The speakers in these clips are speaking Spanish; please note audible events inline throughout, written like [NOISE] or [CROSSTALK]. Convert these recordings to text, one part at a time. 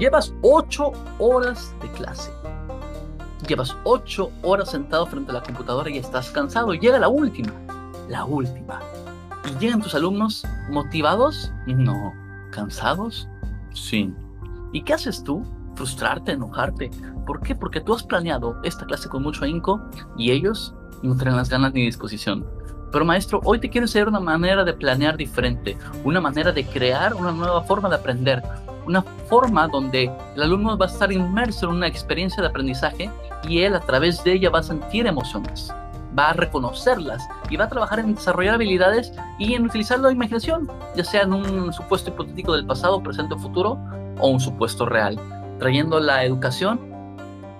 Llevas ocho horas de clase. Llevas ocho horas sentado frente a la computadora y estás cansado. Llega la última, la última. ¿Y llegan tus alumnos motivados? No. ¿Cansados? Sí. ¿Y qué haces tú? Frustrarte, enojarte. ¿Por qué? Porque tú has planeado esta clase con mucho ahínco y ellos no tienen las ganas ni disposición. Pero maestro, hoy te quiero enseñar una manera de planear diferente, una manera de crear una nueva forma de aprender, una forma donde el alumno va a estar inmerso en una experiencia de aprendizaje y él a través de ella va a sentir emociones, va a reconocerlas y va a trabajar en desarrollar habilidades y en utilizar la imaginación, ya sea en un supuesto hipotético del pasado, presente o futuro o un supuesto real, trayendo la educación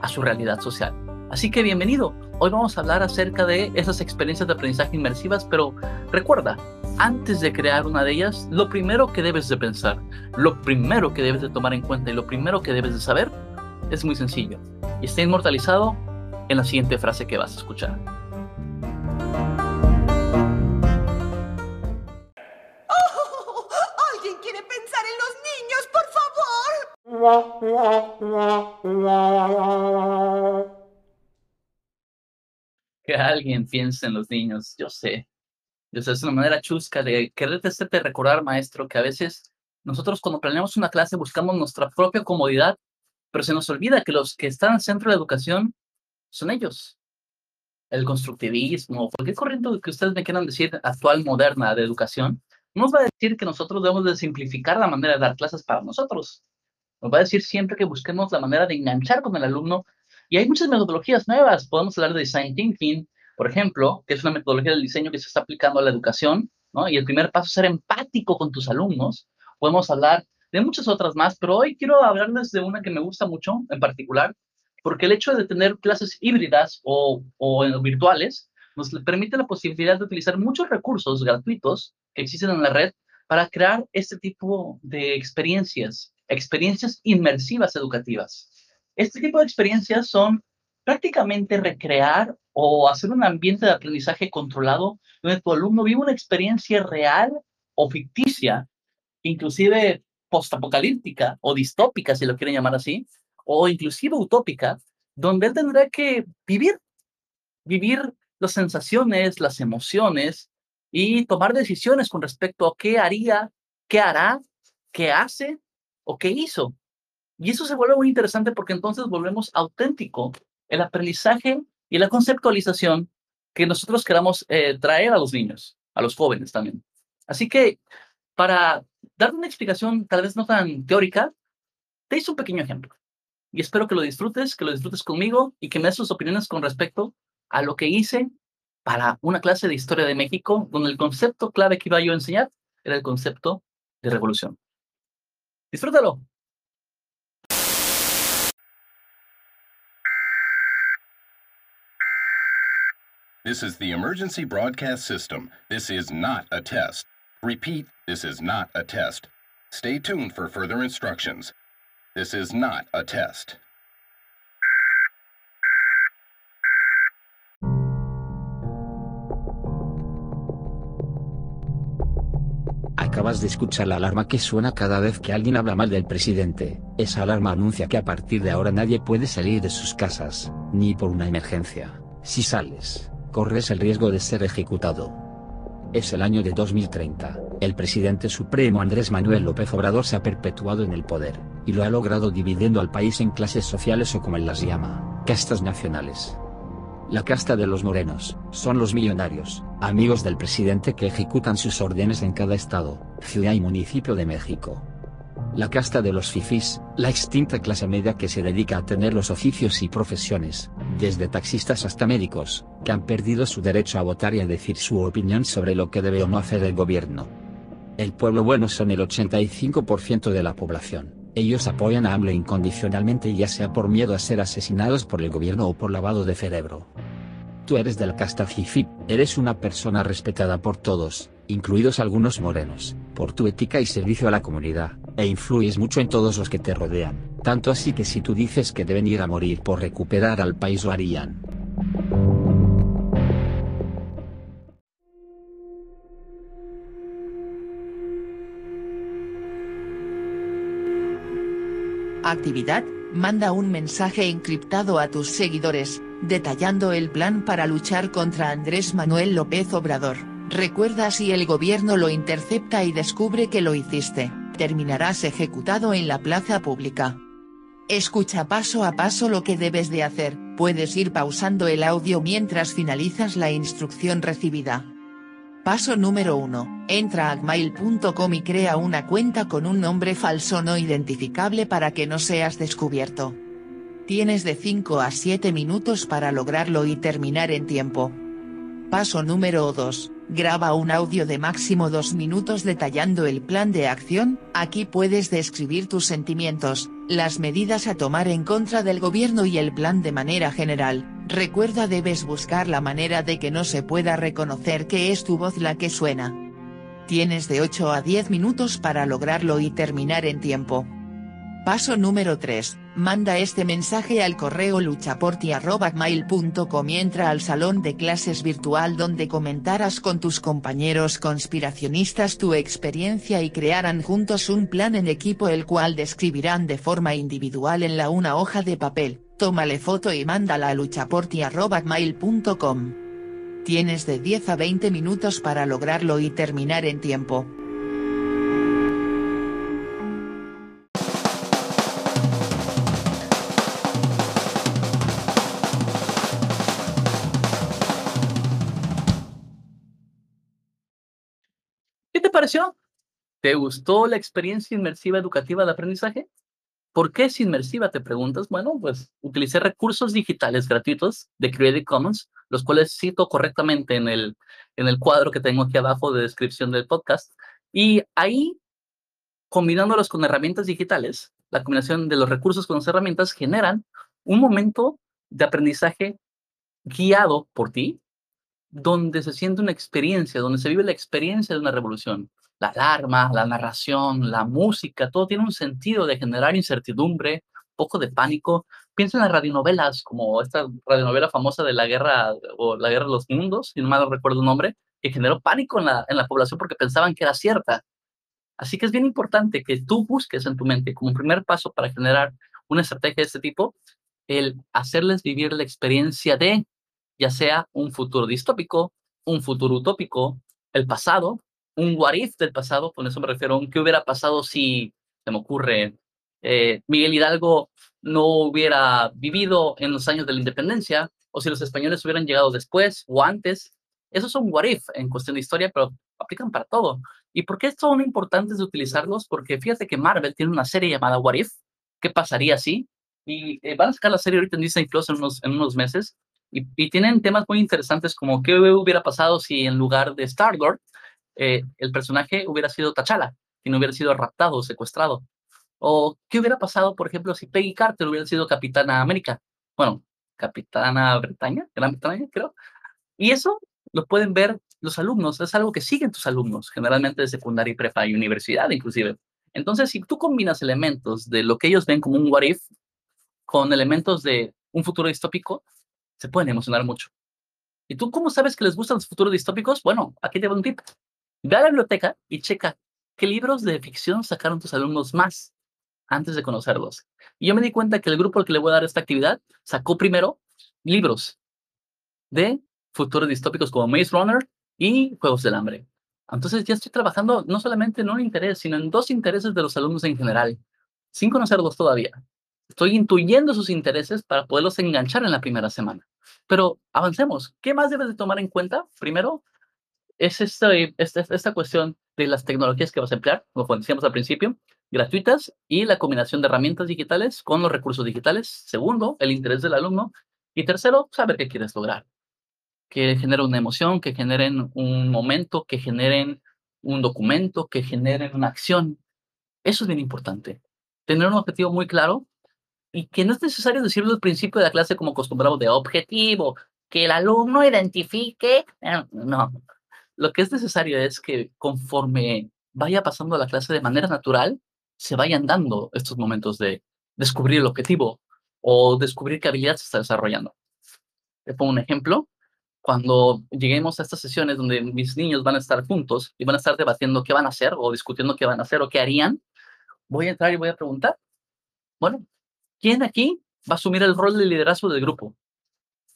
a su realidad social. Así que bienvenido. Hoy vamos a hablar acerca de esas experiencias de aprendizaje inmersivas, pero recuerda, antes de crear una de ellas, lo primero que debes de pensar, lo primero que debes de tomar en cuenta y lo primero que debes de saber es muy sencillo. Y está inmortalizado en la siguiente frase que vas a escuchar. ¡Oh! ¿Alguien quiere pensar en los niños, por favor? Alguien piense en los niños, yo sé, es una manera chusca de quererte hacerte recordar, maestro, que a veces nosotros cuando planeamos una clase buscamos nuestra propia comodidad, pero se nos olvida que los que están al centro de la educación son ellos. El constructivismo, cualquier corriente que ustedes me quieran decir actual, moderna de educación, nos va a decir que nosotros debemos de simplificar la manera de dar clases para nosotros. Nos va a decir siempre que busquemos la manera de enganchar con el alumno. Y hay muchas metodologías nuevas. Podemos hablar de design thinking, por ejemplo, que es una metodología del diseño que se está aplicando a la educación, ¿no? Y el primer paso es ser empático con tus alumnos. Podemos hablar de muchas otras más, pero hoy quiero hablarles de una que me gusta mucho en particular, porque el hecho de tener clases híbridas o, o virtuales nos permite la posibilidad de utilizar muchos recursos gratuitos que existen en la red para crear este tipo de experiencias, experiencias inmersivas educativas. Este tipo de experiencias son prácticamente recrear o hacer un ambiente de aprendizaje controlado donde tu alumno vive una experiencia real o ficticia, inclusive postapocalíptica o distópica, si lo quieren llamar así, o inclusive utópica, donde él tendrá que vivir, vivir las sensaciones, las emociones y tomar decisiones con respecto a qué haría, qué hará, qué hace o qué hizo. Y eso se vuelve muy interesante porque entonces volvemos auténtico el aprendizaje y la conceptualización que nosotros queramos eh, traer a los niños, a los jóvenes también. Así que para dar una explicación tal vez no tan teórica, te hice un pequeño ejemplo. Y espero que lo disfrutes, que lo disfrutes conmigo y que me des tus opiniones con respecto a lo que hice para una clase de historia de México, donde el concepto clave que iba yo a enseñar era el concepto de revolución. Disfrútalo. This is the emergency broadcast system. This is not a test. Repeat, this is not a test. Stay tuned for further instructions. This is not a test. Acabas de escuchar la alarma que suena cada vez que alguien habla mal del presidente. Esa alarma anuncia que a partir de ahora nadie puede salir de sus casas, ni por una emergencia. Si sales, corres el riesgo de ser ejecutado. Es el año de 2030, el presidente supremo Andrés Manuel López Obrador se ha perpetuado en el poder, y lo ha logrado dividiendo al país en clases sociales o como él las llama, castas nacionales. La casta de los morenos, son los millonarios, amigos del presidente que ejecutan sus órdenes en cada estado, ciudad y municipio de México la casta de los fifís, la extinta clase media que se dedica a tener los oficios y profesiones, desde taxistas hasta médicos, que han perdido su derecho a votar y a decir su opinión sobre lo que debe o no hacer el gobierno. El pueblo bueno son el 85% de la población. Ellos apoyan a AMLO incondicionalmente ya sea por miedo a ser asesinados por el gobierno o por lavado de cerebro. Tú eres del casta fifi, eres una persona respetada por todos, incluidos algunos morenos, por tu ética y servicio a la comunidad, e influyes mucho en todos los que te rodean, tanto así que si tú dices que deben ir a morir por recuperar al país lo harían. Actividad, manda un mensaje encriptado a tus seguidores, detallando el plan para luchar contra Andrés Manuel López Obrador. Recuerda si el gobierno lo intercepta y descubre que lo hiciste, terminarás ejecutado en la plaza pública. Escucha paso a paso lo que debes de hacer, puedes ir pausando el audio mientras finalizas la instrucción recibida. Paso número 1. Entra a gmail.com y crea una cuenta con un nombre falso no identificable para que no seas descubierto. Tienes de 5 a 7 minutos para lograrlo y terminar en tiempo. Paso número 2. Graba un audio de máximo 2 minutos detallando el plan de acción, aquí puedes describir tus sentimientos, las medidas a tomar en contra del gobierno y el plan de manera general. Recuerda debes buscar la manera de que no se pueda reconocer que es tu voz la que suena. Tienes de 8 a 10 minutos para lograrlo y terminar en tiempo. Paso número 3. Manda este mensaje al correo luchaporti.mail.com y entra al salón de clases virtual donde comentarás con tus compañeros conspiracionistas tu experiencia y crearán juntos un plan en equipo el cual describirán de forma individual en la una hoja de papel, tómale foto y mándala a luchaporti.mail.com. Tienes de 10 a 20 minutos para lograrlo y terminar en tiempo. ¿Te gustó la experiencia inmersiva educativa de aprendizaje? ¿Por qué es inmersiva? Te preguntas. Bueno, pues utilicé recursos digitales gratuitos de Creative Commons, los cuales cito correctamente en el, en el cuadro que tengo aquí abajo de descripción del podcast. Y ahí, combinándolos con herramientas digitales, la combinación de los recursos con las herramientas generan un momento de aprendizaje guiado por ti, donde se siente una experiencia, donde se vive la experiencia de una revolución. La alarma, la narración, la música, todo tiene un sentido de generar incertidumbre, poco de pánico. Piensa en las radionovelas, como esta radionovela famosa de la guerra o la guerra de los mundos, si no mal recuerdo el nombre, que generó pánico en la, en la población porque pensaban que era cierta. Así que es bien importante que tú busques en tu mente como primer paso para generar una estrategia de este tipo, el hacerles vivir la experiencia de ya sea un futuro distópico, un futuro utópico, el pasado, un what if del pasado, con eso me refiero a un qué hubiera pasado si, se me ocurre, eh, Miguel Hidalgo no hubiera vivido en los años de la independencia, o si los españoles hubieran llegado después o antes. Esos son what if en cuestión de historia, pero aplican para todo. ¿Y por qué son importantes de utilizarlos? Porque fíjate que Marvel tiene una serie llamada What If. ¿Qué pasaría si? Y eh, van a sacar la serie ahorita en Disney Plus en unos, en unos meses. Y, y, tienen temas muy interesantes como qué hubiera pasado si en lugar de Star-Lord eh, el personaje hubiera sido T'Challa y no hubiera sido raptado o secuestrado. O qué hubiera pasado, por ejemplo, si Peggy Carter hubiera sido Capitana América. Bueno, Capitana Bretaña, Gran Bretaña, creo. Y eso lo pueden ver los alumnos, es algo que siguen tus alumnos, generalmente de secundaria y prepa y universidad inclusive. Entonces, si tú combinas elementos de lo que ellos ven como un what if con elementos de un futuro distópico, se pueden emocionar mucho. ¿Y tú cómo sabes que les gustan los futuros distópicos? Bueno, aquí te voy un tip. Ve a la biblioteca y checa qué libros de ficción sacaron tus alumnos más antes de conocerlos. Y yo me di cuenta que el grupo al que le voy a dar esta actividad sacó primero libros de futuros distópicos como Maze Runner y Juegos del Hambre. Entonces ya estoy trabajando no solamente en un interés, sino en dos intereses de los alumnos en general, sin conocerlos todavía. Estoy intuyendo sus intereses para poderlos enganchar en la primera semana. Pero avancemos. ¿Qué más debes de tomar en cuenta? Primero, es esta, esta, esta cuestión de las tecnologías que vas a emplear, como decíamos al principio, gratuitas y la combinación de herramientas digitales con los recursos digitales. Segundo, el interés del alumno. Y tercero, saber qué quieres lograr. Que generen una emoción, que generen un momento, que generen un documento, que generen una acción. Eso es bien importante. Tener un objetivo muy claro y que no es necesario decirlo al principio de la clase como acostumbrado de objetivo, que el alumno identifique. No, lo que es necesario es que conforme vaya pasando la clase de manera natural, se vayan dando estos momentos de descubrir el objetivo o descubrir qué habilidad se está desarrollando. Te pongo un ejemplo. Cuando lleguemos a estas sesiones donde mis niños van a estar juntos y van a estar debatiendo qué van a hacer o discutiendo qué van a hacer o qué harían, voy a entrar y voy a preguntar, Bueno, ¿quién aquí va a asumir el rol de liderazgo del grupo?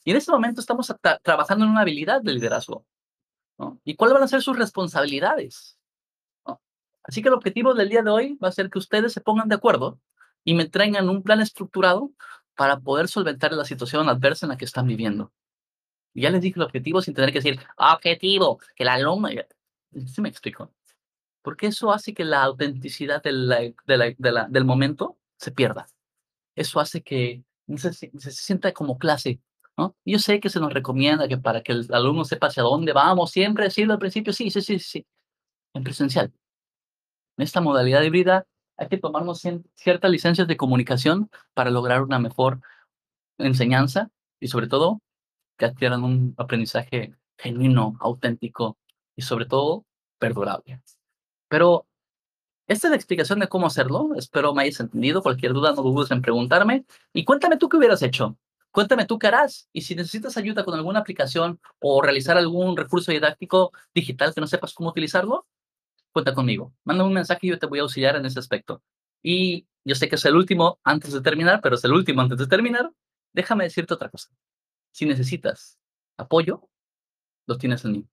Y en este momento estamos trabajando en una habilidad de liderazgo. ¿Y cuáles van a ser sus responsabilidades? Así que el objetivo del día de hoy va a ser que ustedes se pongan de acuerdo y me traigan un plan estructurado para poder solventar la situación adversa en la que están viviendo. Ya les dije el objetivo sin tener que decir, objetivo, que la alumno... ¿Sí me explico? Porque eso hace que la autenticidad del momento se pierda. Eso hace que se, se sienta como clase, ¿no? Yo sé que se nos recomienda que para que el alumno sepa hacia dónde vamos, siempre decirlo al principio, sí, sí, sí, sí, en presencial. En esta modalidad híbrida hay que tomarnos ciertas licencias de comunicación para lograr una mejor enseñanza y sobre todo que adquieran un aprendizaje genuino, auténtico y sobre todo perdurable. Pero esta es la explicación de cómo hacerlo. Espero me hayas entendido. Cualquier duda, no dudes en preguntarme. Y cuéntame tú qué hubieras hecho. Cuéntame tú qué harás. Y si necesitas ayuda con alguna aplicación o realizar algún recurso didáctico digital que no sepas cómo utilizarlo, cuenta conmigo. Manda un mensaje y yo te voy a auxiliar en ese aspecto. Y yo sé que es el último antes de terminar, pero es el último antes de terminar. Déjame decirte otra cosa. Si necesitas apoyo, lo tienes en mí.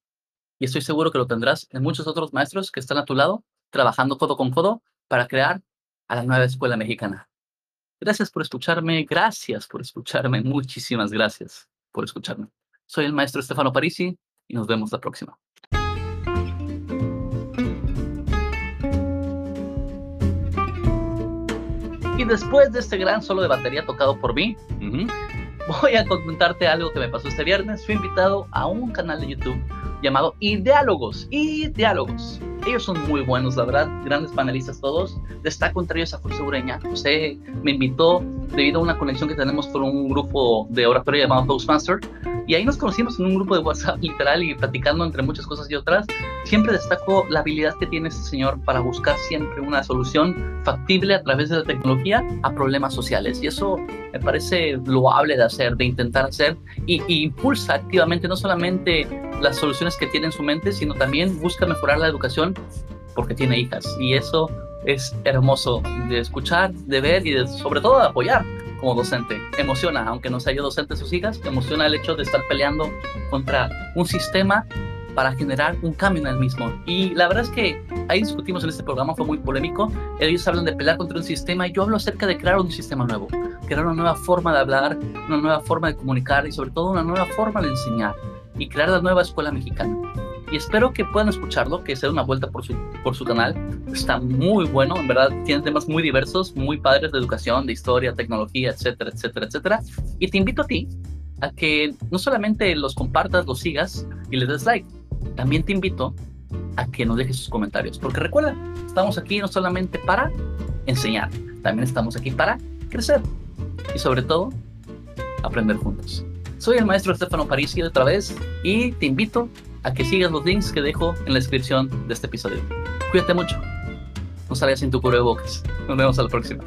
Y estoy seguro que lo tendrás en muchos otros maestros que están a tu lado, trabajando codo con codo para crear a la nueva escuela mexicana. Gracias por escucharme, gracias por escucharme, muchísimas gracias por escucharme. Soy el maestro Stefano Parisi y nos vemos la próxima. Y después de este gran solo de batería tocado por mí, voy a contarte algo que me pasó este viernes. Fui invitado a un canal de YouTube llamado Ideálogos. Ideálogos. Ellos son muy buenos, la verdad, grandes panelistas todos. Destaco entre ellos a José Ureña. José me invitó debido a una conexión que tenemos con un grupo de oratorio llamado Toastmaster y ahí nos conocimos en un grupo de WhatsApp [LAUGHS] literal y platicando entre muchas cosas y otras. Siempre destaco la habilidad que tiene este señor para buscar siempre una solución factible a través de la tecnología a problemas sociales. Y eso me parece loable de hacer, de intentar hacer y, y impulsa activamente no solamente las soluciones que tiene en su mente, sino también busca mejorar la educación porque tiene hijas. Y eso es hermoso de escuchar, de ver y sobre todo de apoyar como docente. Emociona, aunque no sea yo docente sus hijas, emociona el hecho de estar peleando contra un sistema para generar un cambio en el mismo. Y la verdad es que ahí discutimos en este programa, fue muy polémico. Ellos hablan de pelear contra un sistema y yo hablo acerca de crear un sistema nuevo, crear una nueva forma de hablar, una nueva forma de comunicar y sobre todo una nueva forma de enseñar y crear la nueva escuela mexicana y espero que puedan escucharlo, que se den una vuelta por su, por su canal. Está muy bueno, en verdad, tiene temas muy diversos, muy padres de educación, de historia, tecnología, etcétera, etcétera, etcétera. Y te invito a ti a que no solamente los compartas, los sigas y les des like, también te invito a que nos dejes sus comentarios, porque recuerda, estamos aquí no solamente para enseñar, también estamos aquí para crecer y sobre todo aprender juntos. Soy el maestro Estefano Parisi otra vez y te invito a que sigas los links que dejo en la descripción de este episodio. Cuídate mucho. No salgas sin tu cubrebocas. Nos vemos a la próxima.